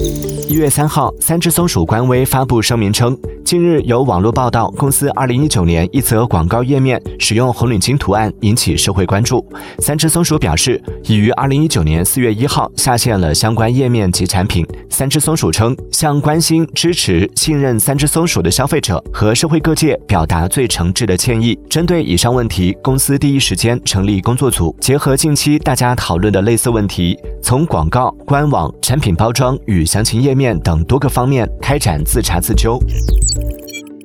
一月三号，三只松鼠官微发布声明称，近日有网络报道，公司二零一九年一则广告页面使用红领巾图案引起社会关注。三只松鼠表示，已于二零一九年四月一号下线了相关页面及产品。三只松鼠称，向关心、支持、信任三只松鼠的消费者和社会各界表达最诚挚的歉意。针对以上问题，公司第一时间成立工作组，结合近期大家讨论的类似问题，从广告、官网、产品包装与详情页。面等多个方面开展自查自纠。Música